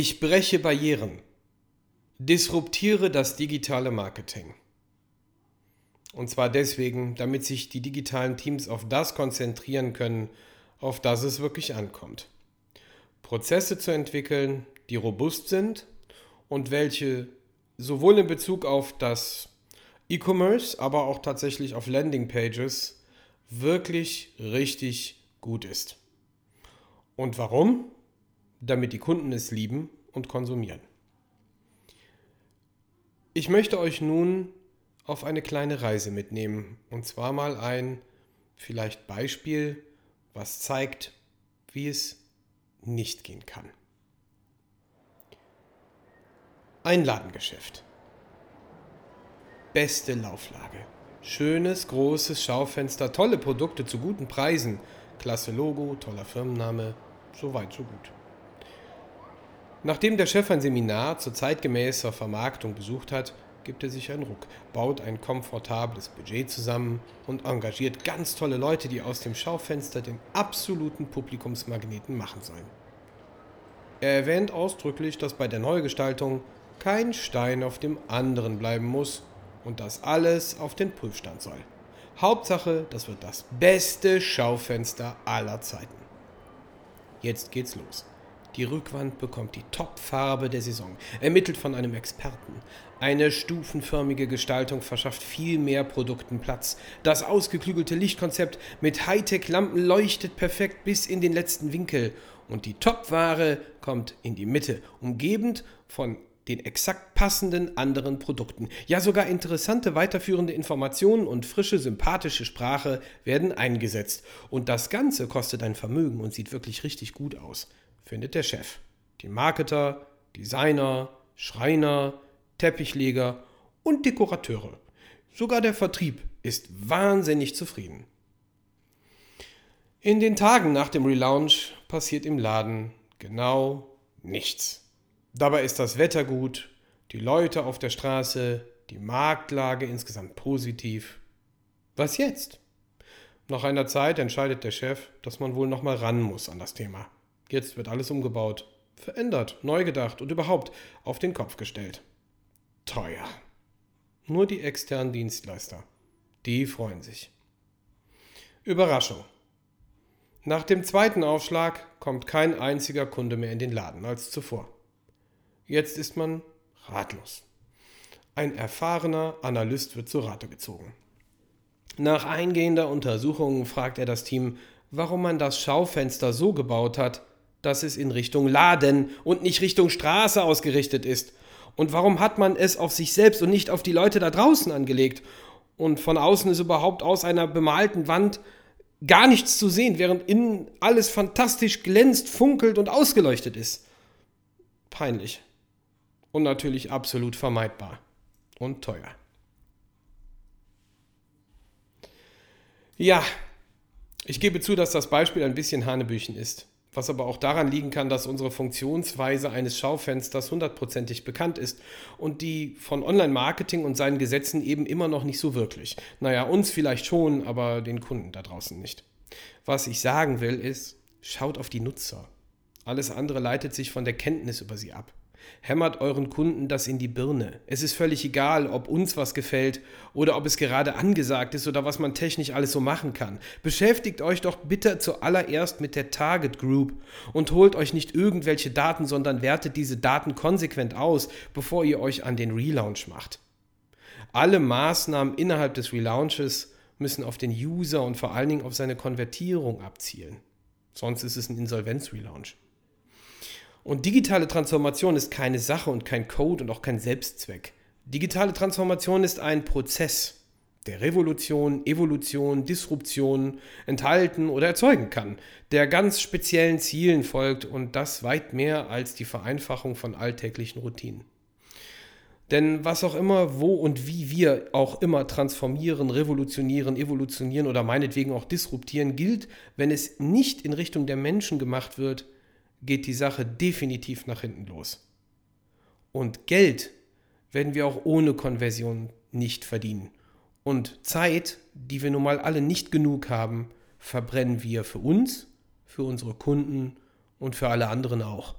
Ich breche Barrieren. Disruptiere das digitale Marketing. Und zwar deswegen, damit sich die digitalen Teams auf das konzentrieren können, auf das es wirklich ankommt. Prozesse zu entwickeln, die robust sind und welche sowohl in Bezug auf das E-Commerce, aber auch tatsächlich auf Landingpages wirklich richtig gut ist. Und warum? Damit die Kunden es lieben und konsumieren. Ich möchte euch nun auf eine kleine Reise mitnehmen. Und zwar mal ein vielleicht Beispiel, was zeigt, wie es nicht gehen kann. Ein Ladengeschäft. Beste Lauflage. Schönes, großes Schaufenster, tolle Produkte zu guten Preisen. Klasse Logo, toller Firmenname, so weit, so gut. Nachdem der Chef ein Seminar zur zeitgemäßer Vermarktung besucht hat, gibt er sich einen Ruck, baut ein komfortables Budget zusammen und engagiert ganz tolle Leute, die aus dem Schaufenster den absoluten Publikumsmagneten machen sollen. Er erwähnt ausdrücklich, dass bei der Neugestaltung kein Stein auf dem anderen bleiben muss und dass alles auf den Prüfstand soll. Hauptsache, das wird das beste Schaufenster aller Zeiten. Jetzt geht's los. Die Rückwand bekommt die Topfarbe der Saison, ermittelt von einem Experten. Eine stufenförmige Gestaltung verschafft viel mehr Produkten Platz. Das ausgeklügelte Lichtkonzept mit Hightech-Lampen leuchtet perfekt bis in den letzten Winkel. Und die Topware kommt in die Mitte, umgebend von den exakt passenden anderen Produkten. Ja, sogar interessante weiterführende Informationen und frische, sympathische Sprache werden eingesetzt. Und das Ganze kostet ein Vermögen und sieht wirklich richtig gut aus, findet der Chef. Die Marketer, Designer, Schreiner, Teppichleger und Dekorateure. Sogar der Vertrieb ist wahnsinnig zufrieden. In den Tagen nach dem Relaunch passiert im Laden genau nichts. Dabei ist das Wetter gut, die Leute auf der Straße, die Marktlage insgesamt positiv. Was jetzt? Nach einer Zeit entscheidet der Chef, dass man wohl nochmal ran muss an das Thema. Jetzt wird alles umgebaut, verändert, neu gedacht und überhaupt auf den Kopf gestellt. Teuer. Nur die externen Dienstleister. Die freuen sich. Überraschung. Nach dem zweiten Aufschlag kommt kein einziger Kunde mehr in den Laden als zuvor. Jetzt ist man ratlos. Ein erfahrener Analyst wird zu Rate gezogen. Nach eingehender Untersuchung fragt er das Team, warum man das Schaufenster so gebaut hat, dass es in Richtung Laden und nicht Richtung Straße ausgerichtet ist. Und warum hat man es auf sich selbst und nicht auf die Leute da draußen angelegt? Und von außen ist überhaupt aus einer bemalten Wand gar nichts zu sehen, während innen alles fantastisch glänzt, funkelt und ausgeleuchtet ist. Peinlich und natürlich absolut vermeidbar und teuer. Ja, ich gebe zu, dass das Beispiel ein bisschen Hanebüchen ist, was aber auch daran liegen kann, dass unsere Funktionsweise eines Schaufensters hundertprozentig bekannt ist und die von Online-Marketing und seinen Gesetzen eben immer noch nicht so wirklich. Naja, uns vielleicht schon, aber den Kunden da draußen nicht. Was ich sagen will ist, schaut auf die Nutzer. Alles andere leitet sich von der Kenntnis über sie ab. Hämmert euren Kunden das in die Birne. Es ist völlig egal, ob uns was gefällt oder ob es gerade angesagt ist oder was man technisch alles so machen kann. Beschäftigt euch doch bitte zuallererst mit der Target Group und holt euch nicht irgendwelche Daten, sondern wertet diese Daten konsequent aus, bevor ihr euch an den Relaunch macht. Alle Maßnahmen innerhalb des Relaunches müssen auf den User und vor allen Dingen auf seine Konvertierung abzielen. Sonst ist es ein Insolvenz-Relaunch. Und digitale Transformation ist keine Sache und kein Code und auch kein Selbstzweck. Digitale Transformation ist ein Prozess, der Revolution, Evolution, Disruption enthalten oder erzeugen kann, der ganz speziellen Zielen folgt und das weit mehr als die Vereinfachung von alltäglichen Routinen. Denn was auch immer, wo und wie wir auch immer transformieren, revolutionieren, evolutionieren oder meinetwegen auch disruptieren, gilt, wenn es nicht in Richtung der Menschen gemacht wird, geht die Sache definitiv nach hinten los. Und Geld werden wir auch ohne Konversion nicht verdienen. Und Zeit, die wir nun mal alle nicht genug haben, verbrennen wir für uns, für unsere Kunden und für alle anderen auch.